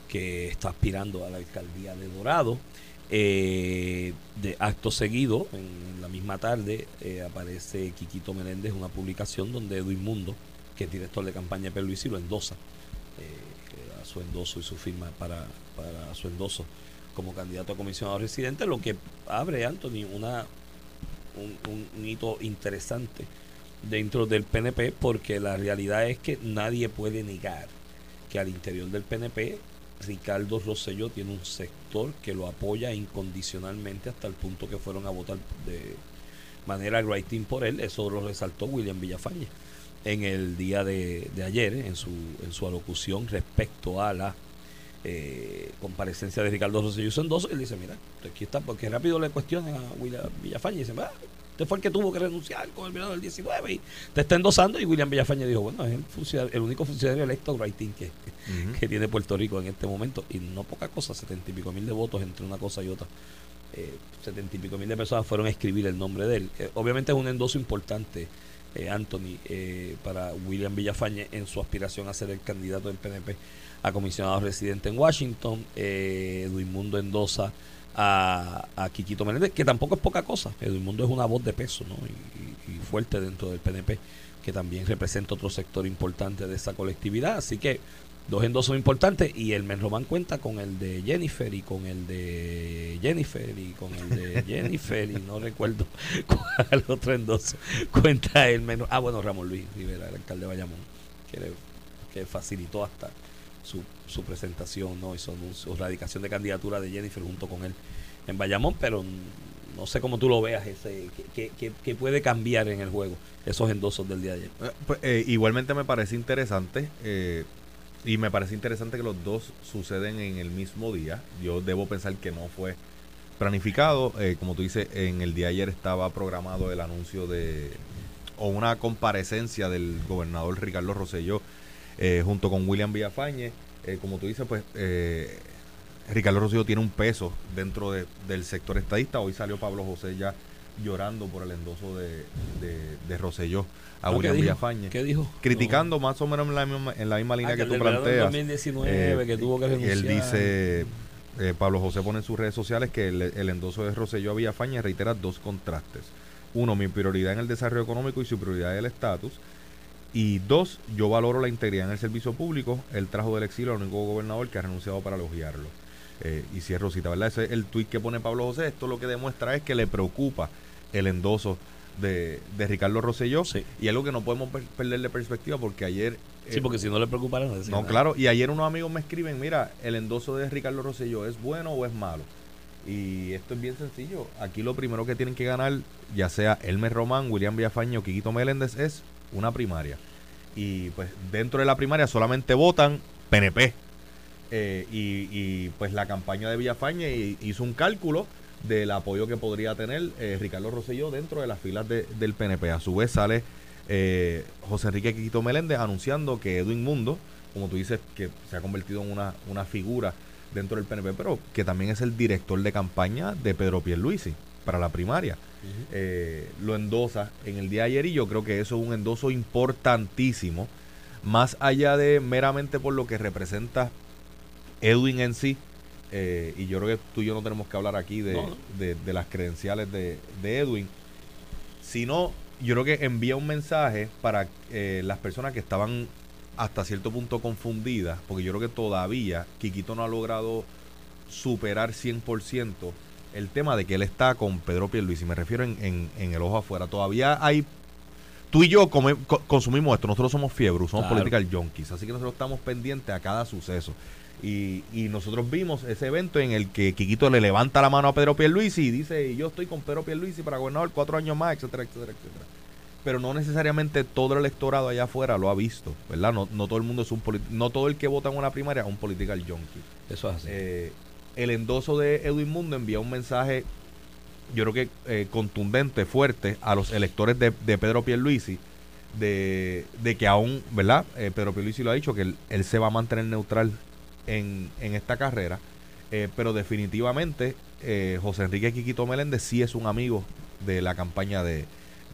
que está aspirando a la alcaldía de Dorado. Eh, de acto seguido, en la misma tarde, eh, aparece Quiquito Meléndez, una publicación donde Edwin Mundo, que es director de campaña de Pierluisi, lo endosa eh, su endoso y su firma para, para su endoso como candidato a comisionado residente, lo que abre, Anthony, una, un, un- hito interesante dentro del PNP, porque la realidad es que nadie puede negar que al interior del PNP Ricardo Rosselló tiene un sector que lo apoya incondicionalmente hasta el punto que fueron a votar de manera writing por él. Eso lo resaltó William Villafañe en el día de, de ayer, en su, en su alocución respecto a la eh, comparecencia de Ricardo Rosselló Sendoso. Él dice, mira, aquí está, porque rápido le cuestionan a William Villafañe y dicen, ah, usted fue el que tuvo que renunciar con el verano del 19 y te está endosando. Y William Villafañe dijo, bueno, es el, único funcionario electo writing que, que tiene Puerto Rico en este momento. Y no poca cosa, setenta y pico mil de votos entre una cosa y otra. Eh, Setenta y pico mil de personas fueron a escribir el nombre de él. Eh, obviamente es un endoso importante, eh, Anthony, eh, para William Villafañe en su aspiración a ser el candidato del PNP a comisionado residente en Washington. Eh, Edwin Mundo endosa a, a Quiquito Meléndez, que tampoco es poca cosa. Edwin Mundo es una voz de peso ¿no? y fuerte dentro del PNP, que también representa otro sector importante de esa colectividad. Así que dos endosos importantes y el Menromán cuenta con el de Jennifer y con el de Jennifer y con el de [laughs] Jennifer y no recuerdo [laughs] cuál otro endoso cuenta el Menro ah bueno Ramón Luis Rivera el alcalde de Bayamón que, le- que facilitó hasta su, su presentación no y su, su radicación de candidatura de Jennifer junto con él en Bayamón pero no sé cómo tú lo veas ese que, que- que- que puede cambiar en el juego esos endosos del día de ayer Eh, pues, eh, igualmente me parece interesante. eh, y me parece interesante que los dos suceden en el mismo día. Yo debo pensar que no fue planificado. Eh, como tú dices, en el día de ayer estaba programado el anuncio de o una comparecencia del gobernador Ricardo Rosselló eh, junto con William Villafañe. Eh, como tú dices, pues Ricardo Rosselló tiene un peso dentro de- del sector estadista. Hoy salió Pablo José ya llorando por el endoso de, de, de a ¿Qué William dijo? Villafañe. ¿Qué dijo? Criticando más o menos en la misma, en la misma No. línea Ah, que tú del del planteas. 2019, que tuvo que renunciar. Él dice, eh, Pablo José pone en sus redes sociales que el, el endoso de Rosselló a Villafañe reitera dos contrastes. Uno, mi prioridad en el desarrollo económico y su prioridad el estatus. Y dos, yo valoro la integridad en el servicio público. Él trajo del exilio al único gobernador que ha renunciado para elogiarlo. Eh, y cierro cita, ¿verdad? Ese es el tuit que pone Pablo José. Esto lo que demuestra es que le preocupa el endoso de, de Ricardo Rosselló. Sí. Y algo que no podemos per- perder de perspectiva porque ayer... Sí, eh, porque si no le preocupara no no, claro. Y ayer unos amigos me escriben, mira, el endoso de Ricardo Rosselló, ¿es bueno o es malo? Y esto es bien sencillo. Aquí lo primero que tienen que ganar, ya sea Elmer Román, William Villafañe o Quiquito Meléndez, es una primaria. Y pues dentro de la primaria solamente votan PNP. Eh, y, y, pues la campaña de Villafañe hi- hizo un cálculo del apoyo que podría tener eh, Ricardo Rosselló dentro de las filas de- del PNP. A su vez sale eh, José Enrique Quiquito Meléndez anunciando que Edwin Mundo, como tú dices, que se ha convertido en una, una figura dentro del PNP, pero que también es el director de campaña de Pedro Pierluisi para la primaria. Eh, lo endosa en el día de ayer y yo creo que eso es un endoso importantísimo, más allá de meramente por lo que representa Edwin en sí, eh, y yo creo que tú y yo no tenemos que hablar aquí de, No, de- de las credenciales de, de Edwin, sino yo creo que envía un mensaje para eh, las personas que estaban hasta cierto punto confundidas, porque yo creo que todavía Quiquito no ha logrado superar 100% el tema de que él está con Pedro Pierluisi, me refiero en, en, en el ojo afuera. Todavía hay... Tú y yo come- co- consumimos esto, nosotros somos fiebre, somos Claro. political junkies, así que nosotros estamos pendientes a cada suceso. Y, y nosotros vimos ese evento en el que Quiquito le levanta la mano a Pedro Pierluisi y dice, yo estoy con Pedro Pierluisi para gobernador cuatro años más, etcétera, etcétera, etcétera. Pero no necesariamente todo el electorado allá afuera lo ha visto, ¿verdad? No, no todo el mundo es un no todo el que vota en una primaria es un political junkie. Eso es así. Eh, el endoso de Edwin Mundo envía un mensaje, yo creo que eh, contundente, fuerte, a los electores de, de Pedro Pierluisi, de, de que aún, ¿verdad? Eh, Pedro Pierluisi lo ha dicho, que él, él se va a mantener neutral en, en esta carrera, eh, pero definitivamente eh, José Enrique Quiquito Meléndez sí es un amigo de la campaña de,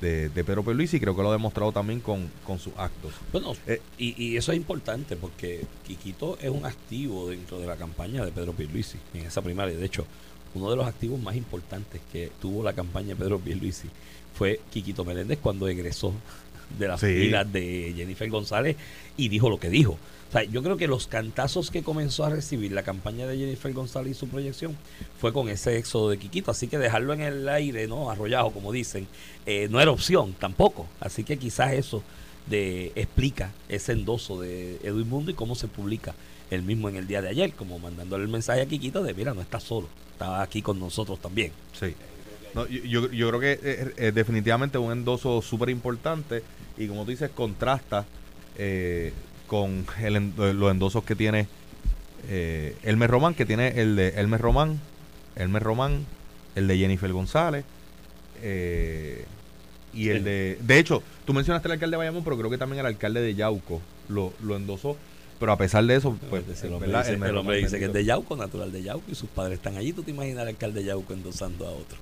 de, de Pedro Pierluisi y creo que lo ha demostrado también con, con sus actos. Bueno, Eh, y, y eso es importante porque Quiquito es un activo dentro de la campaña de Pedro Pierluisi en esa primaria. De hecho, uno de los activos más importantes que tuvo la campaña de Pedro Pierluisi fue Quiquito Meléndez cuando egresó de las Sí. filas de Jennifer González y dijo lo que dijo. O sea, yo creo que los cantazos que comenzó a recibir la campaña de Jennifer González y su proyección fue con ese éxodo de Quiquito. Así que dejarlo en el aire, ¿no? Arrollado, como dicen, eh, no era opción tampoco. Así que quizás eso de explica ese endoso de Edwin Mundo y cómo se publica el mismo en el día de ayer, como mandándole el mensaje a Quiquito de mira, no estás solo, estaba aquí con nosotros también. Sí. Yo, yo creo que eh, eh, definitivamente un endoso súper importante y como tú dices, contrasta eh, con el los endosos que tiene eh, Elmer Román, que tiene el de Elmer Román, Elmer Román, el de Jennifer González eh, y el de... De hecho, tú mencionaste al alcalde de Bayamón, pero creo que también el alcalde de Yauco lo, lo endosó, pero a pesar de eso, pues... Pues, el hombre ¿verdad? dice, el hombre dice que es de Yauco, natural de Yauco, y sus padres están allí. ¿Tú te imaginas al alcalde de Yauco endosando a otro?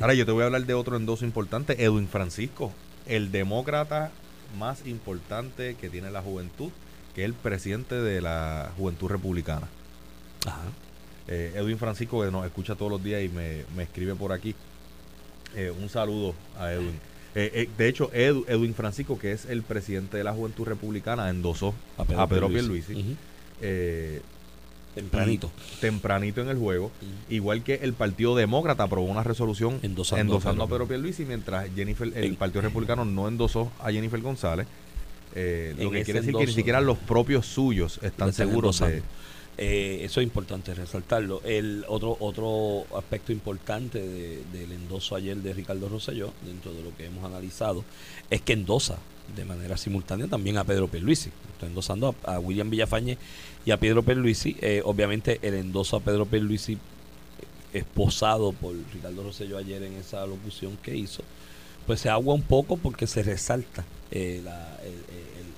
Ahora yo te voy a hablar de otro endoso importante, Edwin Francisco, el demócrata más importante que tiene la juventud, que es el presidente de la Juventud Republicana. Ajá. Eh, Edwin Francisco, que nos escucha todos los días y me, me escribe por aquí. Eh, un saludo a Edwin. Eh, de hecho, Edu- Edwin Francisco, que es el presidente de la Juventud Republicana, endosó a Pedro, Pierluisi. Ujú. eh, Tempranito. tempranito en el juego. Ujú. Igual que el Partido Demócrata aprobó una resolución Endosando endosando, a a Pedro Pierluisi, mientras Jennifer, el Partido Republicano no endosó a Jennifer González. Eh, lo que quiere decir que ni siquiera los propios suyos están seguros de... Eh, eso es importante resaltarlo. El otro otro aspecto importante del endoso ayer de Ricardo Rosselló, dentro de lo que hemos analizado, es que endosa de manera simultánea también a Pedro Pierluisi. Está endosando a, William Villafañe y a Pedro Pierluisi. Eh, obviamente el endoso a Pedro Pierluisi esposado por Ricardo Rosselló ayer en esa locución que hizo, pues se agua un poco porque se resalta eh,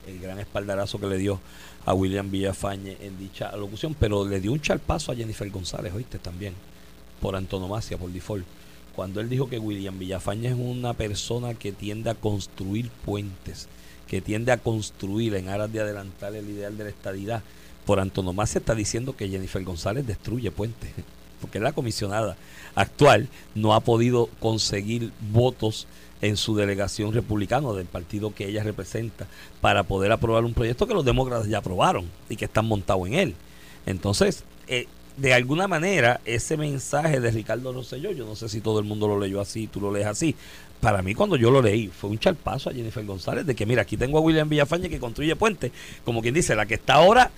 el, gran espaldarazo que le dio a William Villafañe en dicha locución, pero le dio un charpazo a Jennifer González, oíste, también, por antonomasia, por default. Cuando él dijo que William Villafañe es una persona que tiende a construir puentes, que tiende a construir en aras de adelantar el ideal de la estadidad, por antonomasia está diciendo que Jennifer González destruye puentes [laughs] porque la comisionada actual no ha podido conseguir votos en su delegación republicana del partido que ella representa para poder aprobar un proyecto que los demócratas ya aprobaron y que están montados en él. Entonces, eh, de alguna manera, ese mensaje de Ricardo Rosselló, yo no sé si todo el mundo lo leyó así, tú lo lees así. Para mí, cuando yo lo leí, fue un charpazo a Jennifer González de que, mira, aquí tengo a William Villafañe que construye puentes, como quien dice, la que está ahora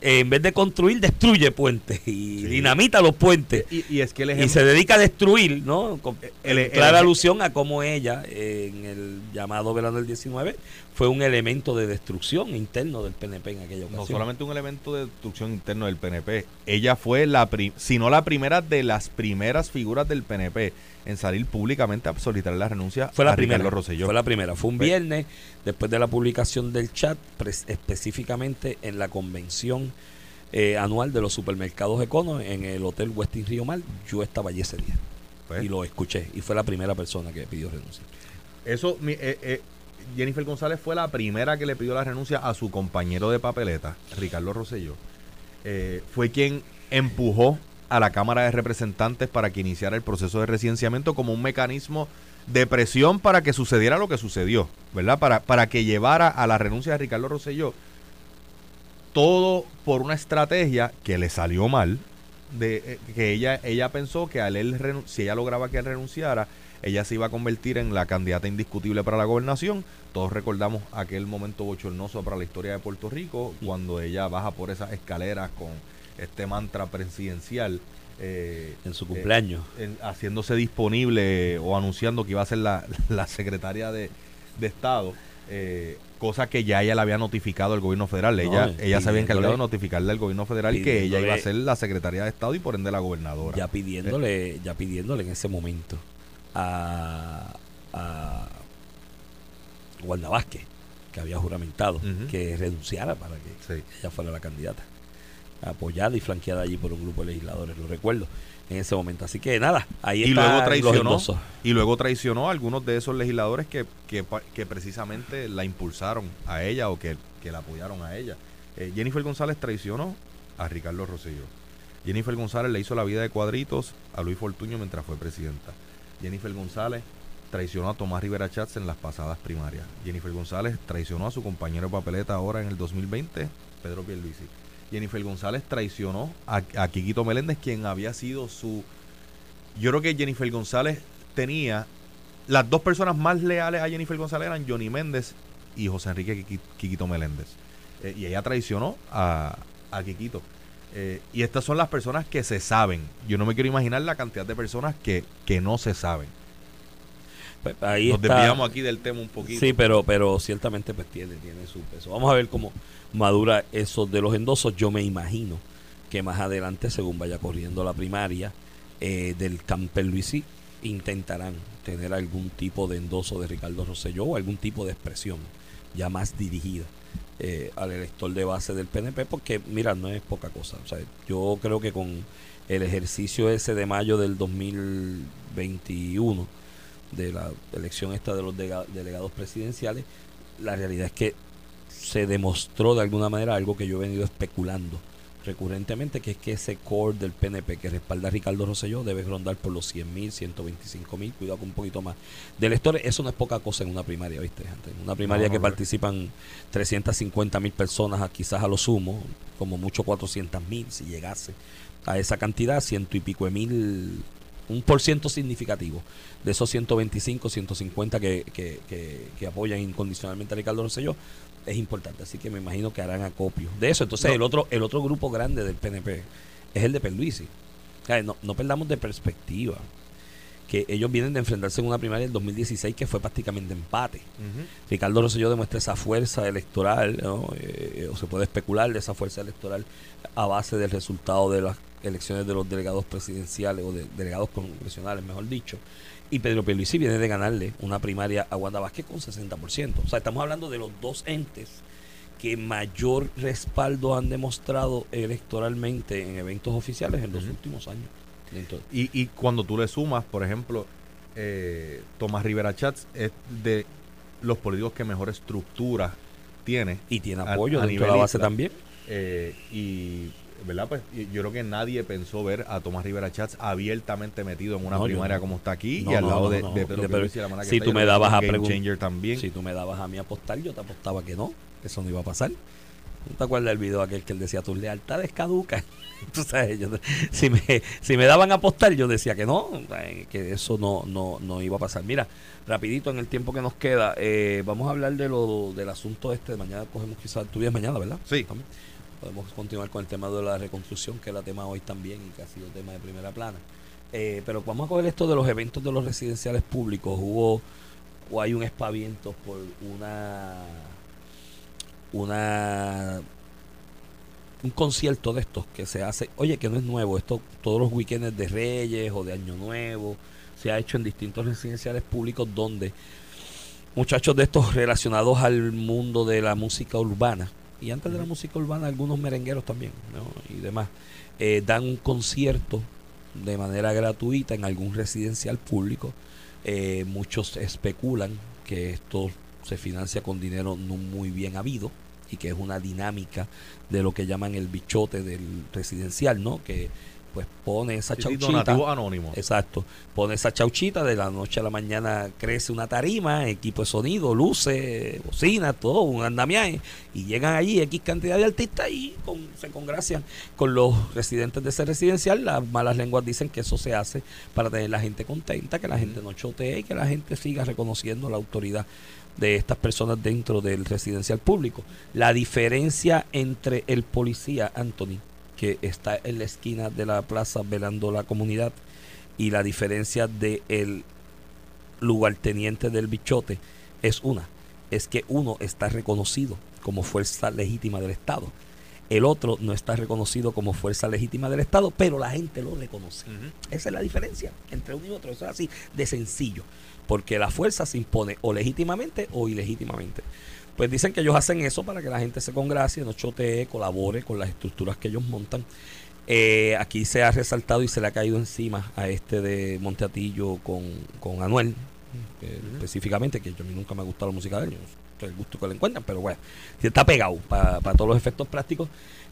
en vez de construir, destruye puentes y dinamita los puentes. Y, es que y se dedica a destruir, ¿no? Con clara alusión a cómo ella, en el llamado verano del 19, fue un elemento de destrucción interno del PNP en aquella ocasión. No solamente un elemento de destrucción interno del PNP, ella fue la, si no la primera de las primeras figuras del PNP en salir públicamente a solicitar la renuncia fue la a primera, Fue la primera, fue un viernes después de la publicación del chat, específicamente en la convención eh, anual de los supermercados Econo en el Hotel Westin Río Mar. Yo estaba allí ese día pues. y lo escuché y fue la primera persona que pidió renuncia. Eso, eh, eh, Jennifer González fue la primera que le pidió la renuncia a su compañero de papeleta, Ricardo Rosselló. fue quien empujó a la Cámara de Representantes para que iniciara el proceso de residenciamiento como un mecanismo de presión para que sucediera lo que sucedió, ¿verdad? Para, para que llevara a la renuncia de Ricardo Rosselló. Todo por una estrategia que le salió mal, de eh, que ella, ella pensó que al él si ella lograba que él renunciara, ella se iba a convertir en la candidata indiscutible para la gobernación. Todos recordamos aquel momento bochornoso para la historia de Puerto Rico, cuando ella baja por esas escaleras con este mantra presidencial. Eh, en su cumpleaños. Eh, haciéndose disponible o anunciando que iba a ser la, [laughs] secretaria de, Estado. Eh, cosa que ya ella le había notificado al gobierno federal. Ella, ella se había encargado de notificarle al gobierno federal que ella iba a ser la secretaria de Estado y por ende la gobernadora. Ya pidiéndole, ya pidiéndole en ese momento a, a Wanda Vázquez, que había juramentado, que renunciara para que ella fuera la candidata apoyada y flanqueada allí por un grupo de legisladores, lo recuerdo en ese momento. Así que nada, ahí y luego traicionó y luego traicionó a algunos de esos legisladores que, que, precisamente la impulsaron a ella o que, la apoyaron a ella. Eh, Jennifer González traicionó a Ricardo Rosselló. Jennifer González le hizo la vida de cuadritos a Luis Fortuño mientras fue presidenta. Jennifer González traicionó a Tomás Rivera Chats en las pasadas primarias. Jennifer González traicionó a su compañero papeleta ahora en el 2020, Pedro Pierluisi. Jennifer González traicionó a, a Quiquito Meléndez, quien había sido su... Yo creo que Jennifer González tenía... Las dos personas más leales a Jennifer González eran Johnny Méndez y José Enrique Quiquito Meléndez. Eh, y ella traicionó a, a Quiquito. Eh, y estas son las personas que se saben. Yo no me quiero imaginar la cantidad de personas que, que no se saben. Pues, ahí Nos desviamos aquí del tema un poquito. Sí, pero, pero ciertamente pues tiene, tiene su peso. Vamos a ver cómo, madura esos de los endosos. Yo me imagino que más adelante, según vaya corriendo la primaria eh, del Camper Luisí, intentarán tener algún tipo de endoso de Ricardo Rosselló o algún tipo de expresión ya más dirigida eh, al elector de base del PNP, porque mira, no es poca cosa. O sea, yo creo que con el ejercicio ese de mayo del 2021, de la elección esta de los delegados presidenciales, la realidad es que se demostró de alguna manera algo que yo he venido especulando recurrentemente, que es que ese core del PNP que respalda a Ricardo Rosselló debe rondar por los 100 mil, 125 mil, cuidado con un poquito más de electores. Eso no es poca cosa en una primaria, ¿viste? En una primaria que participan 350 mil personas, quizás a lo sumo, como mucho 400 mil, si llegase a esa cantidad, ciento y pico de mil un por ciento significativo de esos 125, 150 que, que, que, apoyan incondicionalmente a Ricardo Rosselló es importante. Así que me imagino que harán acopio de eso. Entonces, el otro el otro grupo grande del PNP es el de Perluisi. no, no perdamos de perspectiva que ellos vienen de enfrentarse en una primaria del 2016 que fue prácticamente empate. Ricardo Rosselló demuestra esa fuerza electoral, eh, o se puede especular de esa fuerza electoral a base del resultado de las elecciones de los delegados presidenciales o de delegados congresionales, mejor dicho. Y Pedro Pierluisi viene de ganarle una primaria a Wanda Vázquez con 60%. O sea, estamos hablando de los dos entes que mayor respaldo han demostrado electoralmente en eventos oficiales en los últimos años. Y, y cuando tú le sumas, por ejemplo, eh, Tomás Rivera Chats es de los políticos que mejor estructura tiene. Y tiene apoyo a, nivel la base también. Eh, y ¿verdad? Pues yo creo que nadie pensó ver a Tomás Rivera Chats abiertamente metido en una primaria como está aquí y al lado de, Pedro Si tú me dabas a también. Si tú me dabas a mí apostar, yo te apostaba que no, que eso no iba a pasar. ¿No te acuerdas del video aquel que él decía tus lealtades caducas? [laughs] Tú sabes, si, me, si me daban a apostar, yo decía que no, que eso no, no, no iba a pasar. Mira, rapidito en el tiempo que nos queda, eh, vamos a hablar de lo del asunto este. Mañana cogemos quizás, tu mañana, ¿verdad? Sí. Podemos continuar con el tema de la reconstrucción, que el tema hoy también y que ha sido tema de primera plana. Eh, pero vamos a coger esto de los eventos de los residenciales públicos. Hubo o hay un espaviento por una una un concierto de estos que se hace, oye, que no es nuevo, esto todos los weekends de Reyes o de Año Nuevo, se ha hecho en distintos residenciales públicos donde muchachos de estos relacionados al mundo de la música urbana, y antes de la música urbana algunos merengueros también, y demás, eh, dan un concierto de manera gratuita en algún residencial público. Eh, muchos especulan que esto se financia con dinero no muy bien habido y que es una dinámica de lo que llaman el bichote del residencial, ¿no? Que pues pone esa chauchita. anónimo. Exacto. Pone esa chauchita, de la noche a la mañana crece una tarima, equipo de sonido, luces, bocina, todo, un andamiaje. Y llegan allí X cantidad de artistas y se congracian con los residentes de ese residencial. Las malas lenguas dicen que eso se hace para tener la gente contenta, que la gente no chotee y que la gente siga reconociendo la autoridad de estas personas dentro del residencial público. La diferencia entre el policía, Anthony, que está en la esquina de la plaza velando la comunidad, y la diferencia de el lugarteniente del bichote es una, es que uno está reconocido como fuerza legítima del Estado. El otro no está reconocido como fuerza legítima del Estado, pero la gente lo reconoce. Esa es la diferencia entre uno y otro. Eso es así de sencillo porque la fuerza se impone o legítimamente o ilegítimamente. Pues dicen que ellos hacen eso para que la gente se congracie, no chotee, colabore con las estructuras que ellos montan. Eh, aquí se ha resaltado y se le ha caído encima a este de Monteatillo con, con Anuel, específicamente, que yo a mí nunca me ha gustado la música de ellos, el gusto que le encuentran, pero bueno, está pegado para todos los efectos prácticos.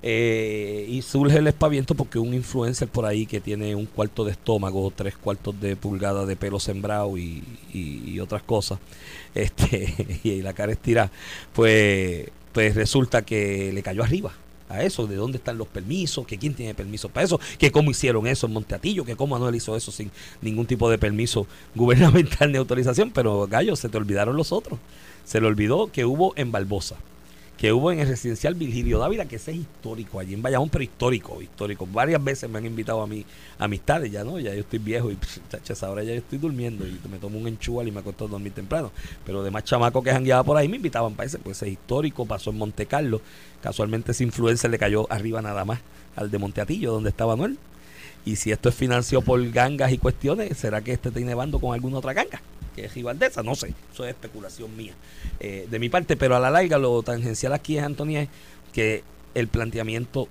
Eh, y surge el espaviento porque un influencer por ahí que tiene un cuarto de estómago, tres cuartos de pulgada de pelo sembrado y, y, otras cosas, [laughs] este, y la cara estirada, pues, pues resulta que le cayó arriba a eso, de dónde están los permisos, que quién tiene permiso para eso, que cómo hicieron eso en Monteatillo, que cómo Anuel hizo eso sin ningún tipo de permiso [laughs] gubernamental ni autorización, pero gallo, se te olvidaron los otros. Se le olvidó que hubo en Barbosa que hubo en el residencial Virgilio Dávila, que ese es histórico, allí en Bayamón, pero histórico, histórico. Varias veces me han invitado a mi amistades, ya no, ya yo estoy viejo y chachas, ahora ya estoy durmiendo y me tomo un enchual y me acuesto a dormir temprano. Pero demás chamacos que han guiado por ahí me invitaban para ese, pues ese es histórico, pasó en Monte Carlo. Casualmente ese influencer le cayó arriba nada más al de Monteatillo, donde estaba Noel. Y si esto es financiado por gangas y cuestiones, ¿será que este está nevando con alguna otra ganga? Que es esa no sé, eso es especulación mía eh, de mi parte, pero a la larga lo tangencial aquí es, Antonio, que el planteamiento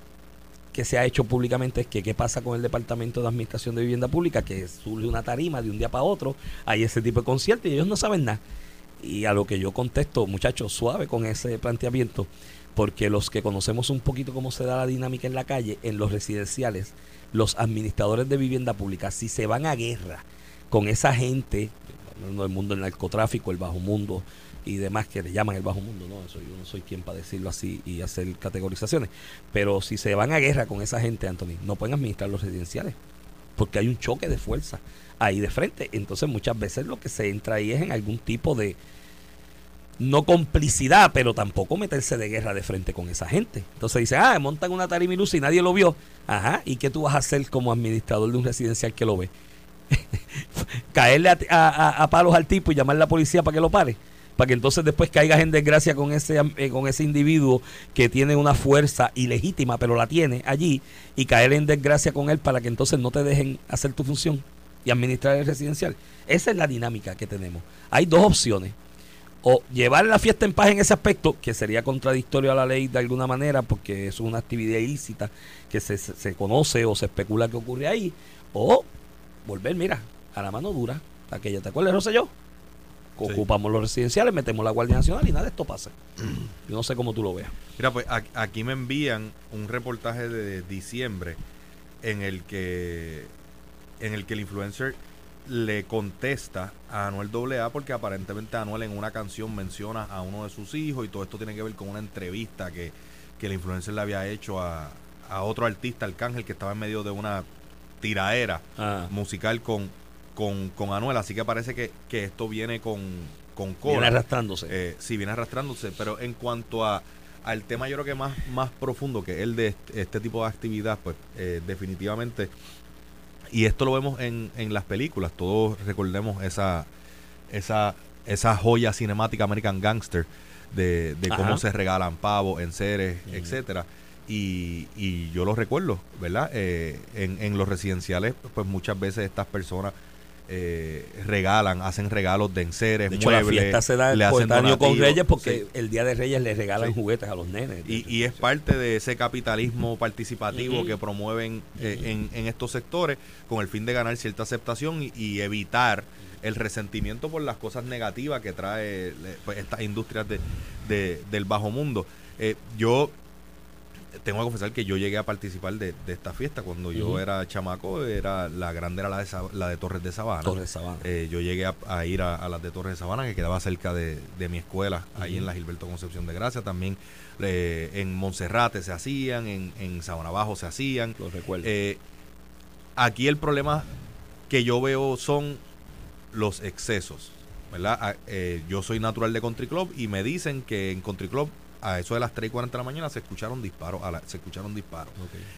que se ha hecho públicamente es que qué pasa con el Departamento de Administración de Vivienda Pública, que surge una tarima de un día para otro, hay ese tipo de conciertos y ellos no saben nada. Y a lo que yo contesto, muchachos, suave con ese planteamiento, porque los que conocemos un poquito cómo se da la dinámica en la calle, en los residenciales, los administradores de vivienda pública, si se van a guerra con esa gente el mundo del narcotráfico, el bajo mundo y demás que le llaman el bajo mundo, no, eso yo no soy quien para decirlo así y hacer categorizaciones, pero si se van a guerra con esa gente, Anthony, no pueden administrar los residenciales. porque hay un choque de fuerza ahí de frente. Entonces muchas veces lo que se entra ahí es en algún tipo de, no complicidad, pero tampoco meterse de guerra de frente con esa gente. Entonces dice, ah, montan una tarima y nadie lo vio. Ajá, ¿y qué tú vas a hacer como administrador de un residencial que lo ve? Caerle a, palos al tipo y llamar a la policía para que lo pare. Para que entonces después caigas en desgracia con ese, eh, con ese individuo que tiene una fuerza ilegítima, pero la tiene allí, y caer en desgracia con él para que entonces no te dejen hacer tu función y administrar el residencial. Esa es la dinámica que tenemos. Hay dos opciones o llevar la fiesta en paz en ese aspecto, que sería contradictorio a la ley de alguna manera, porque es una actividad ilícita que se, se conoce o se especula que ocurre ahí, o volver, mira, a la mano dura, aquella, ¿te acuerdas, no sé yo? Ocupamos los residenciales, metemos la Guardia Nacional y nada de esto pasa. [clears throat] Yo no sé cómo tú lo veas. Mira, pues aquí me envían un reportaje de diciembre en el que en el que el influencer le contesta a Anuel AA porque aparentemente Anuel en una canción menciona a uno de sus hijos y todo esto tiene que ver con una entrevista que, que el influencer le había hecho a, otro artista, Arcángel, que estaba en medio de una tiraera ah. musical con, con, con, Anuel. Así que parece que, esto viene con, con Viene arrastrándose. Eh, sí, viene arrastrándose. Pero en cuanto a al tema yo creo que más, más profundo que el de este, tipo de actividad, pues eh, definitivamente y esto lo vemos en, en las películas. Todos recordemos esa, esa, esa joya cinemática American Gangster de, cómo se regalan pavos, en seres, etcétera. Y, y, yo lo recuerdo, ¿verdad? Eh, en, en los residenciales, pues muchas veces estas personas eh, regalan, hacen regalos de enseres, de hecho, muebles. La fiesta se da le hacen con Reyes porque el día de Reyes le regalan juguetes a los nenes. Y, y, es parte de ese capitalismo participativo que promueven eh, en, en, estos sectores con el fin de ganar cierta aceptación y, evitar el resentimiento por las cosas negativas que trae pues, estas industrias de, del bajo mundo. Eh, yo tengo que confesar que yo llegué a participar de, esta fiesta cuando yo era chamaco, era la grande era la de, la de Torres de Sabana. Torres eh, yo llegué a, ir a, las de Torres de Sabana, que quedaba cerca de, mi escuela, ahí en la Gilberto Concepción de Gracia. También eh, en Monserrate se hacían, en, en Sabana Bajo se hacían. Los recuerdo. Eh, aquí el problema que yo veo son los excesos. ¿verdad? Ah, yo soy natural de Country Club y me dicen que en Country Club a eso de las 3 y 40 de la mañana se escucharon disparos. se escucharon disparos.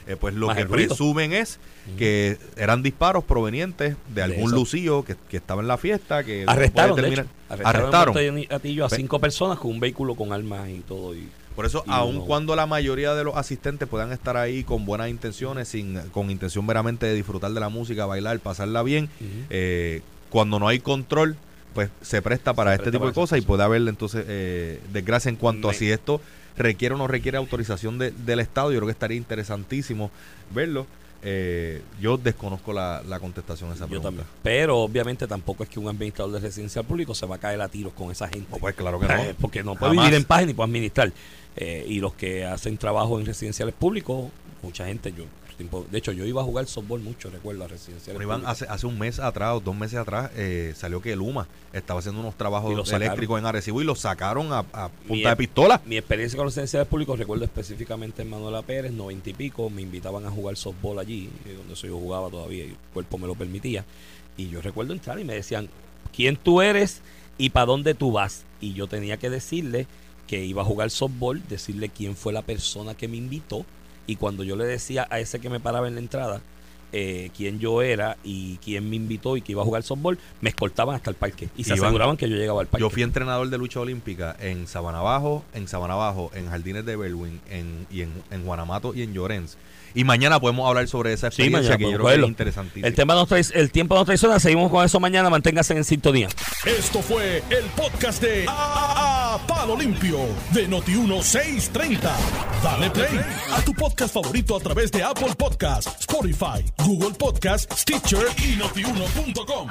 Eh, pues lo que presumen es que eran disparos provenientes de algún lucío que, estaba en la fiesta. que Arrestaron, arrestaron. a cinco personas con un vehículo con armas y todo. Y, por eso, aun cuando la mayoría de los asistentes puedan estar ahí con buenas intenciones, sin con intención meramente de disfrutar de la música, bailar, pasarla bien, eh, cuando no hay control pues se presta para este tipo de cosas y puede haber entonces eh, desgracia en cuanto a si esto requiere o no requiere autorización del Estado. Yo creo que estaría interesantísimo verlo. Eh, yo desconozco la, contestación a esa pregunta. Yo también. Pero obviamente tampoco es que un administrador de residencial público se va a caer a tiros con esa gente. pues claro que no. Porque no puede vivir en paz ni puede administrar. Eh, y los que hacen trabajo en residenciales públicos, mucha gente, yo de hecho, yo iba a jugar softball mucho, recuerdo, a residencial. hace, hace un mes atrás, o dos meses atrás, eh, salió que Luma estaba haciendo unos trabajos eléctricos en Arecibo y lo sacaron a, punta de pistola. Mi experiencia con los residenciales públicos, recuerdo específicamente en Manuela Pérez, noventa y pico, me invitaban a jugar softball allí, eh, donde yo jugaba todavía y el cuerpo me lo permitía. Y yo recuerdo entrar y me decían, ¿quién tú eres y para dónde tú vas? Y yo tenía que decirle que iba a jugar softball, decirle quién fue la persona que me invitó y cuando yo le decía a ese que me paraba en la entrada eh, quién yo era y quién me invitó y que iba a jugar softball, me escoltaban hasta el parque y se aseguraban que yo llegaba al parque. Yo fui entrenador de lucha olímpica en Sabana Bajo, en Sabana Bajo, en Jardines de Berwin, en, y en, en Guanamato y en Llorens. Y mañana podemos hablar sobre esa experiencia que yo creo que es interesantísima. El, tema trae, el tiempo nos traiciona. Seguimos con eso mañana. Manténgase en sintonía. Esto fue el podcast de a, Palo Limpio de Noti1630. Dale play a tu podcast favorito a través de Apple Podcasts, Spotify, Google Podcasts, Stitcher y notiuno.com.